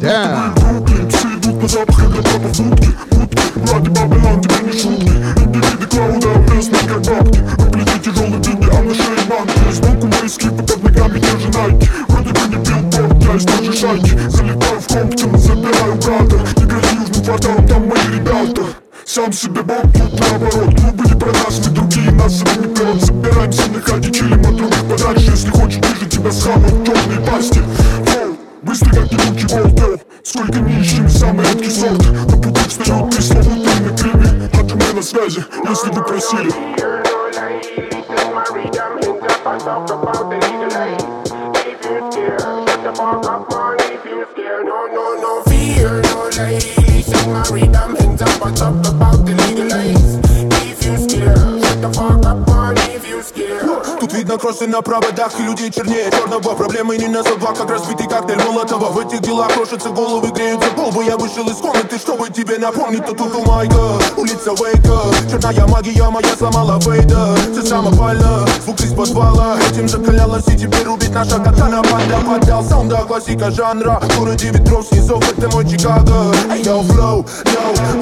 Damn. Бруклин Все идут на запах, когда папа в будке Будки, Влади Бабилан, тебе не шутки Индивиды клауда, местные как бабки На плече тяжелый биби, а на шее манки Сбоку мои скипы, под ногами держи найки Вроде бы не билборд, я из той же шайки Залетаю в Комптон, забираю брата Не грози южным кварталом, там мои ребята сам себе бог, тут наоборот Клубы не про нас, мы другие, нас берут Собираемся на хате, чилим от других подальше Если хочешь ближе, тебя схавают темные пасти Воу, Быстро как ебучий волков Сколько не ищем, самый редкий сорт На пути встают пресловутые криви Отжимай на связи, если вы просили. Fear, no ladies in my rhythm, hands up, I talk about the legalize. If you scared, Тут видно кроссы на проводах и людей чернее черного. Проблемы не на зубах, как разбитый коктейль Молотова. В этих делах крошатся головы, греются полбы Я вышел из комнаты, чтобы тебе напомнить. То тут у Майка, улица Вейка. Черная магия моя сломала Вейда. Все самопально, звук из подвала. Этим закалялась и теперь рубит наша катана Панда поддал саунда, классика жанра. В городе ветров снизов, это мой Чикаго. Эй, йоу, флоу, йоу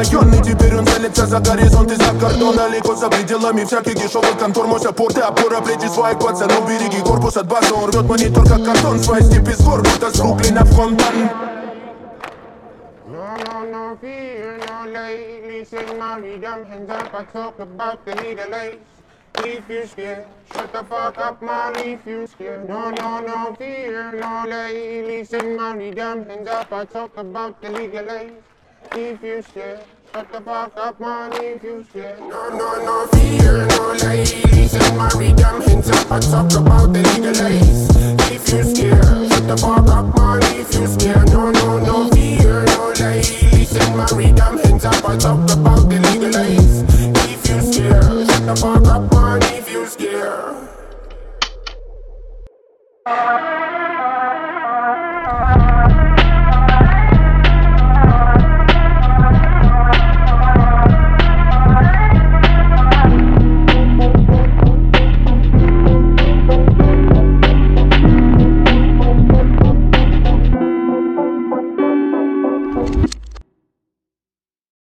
И теперь он целится за горизонт И за кордон далеко за пределами всяких дешевых контор саппорт и опора плечи своих пацанов Береги корпус от базы, он рвет монитор как картон Свои степи с гор, будто с Бруклина в legalize. If you scared, shut the fuck up, man, if you scared. No, no, no fear, no ladies in my rhythm, hands up, I talk about the legalize. if you share. Shut the fuck up, man, if you share. No, no, no fear, no lies. And my redemption's up. I talk about the legalize. If you scare, shut the fuck up, man, if you scare. No, no, no fear, no lies. And my redemption's up. I talk about the legalize. If you scare, shut the fuck up, man, if you scare.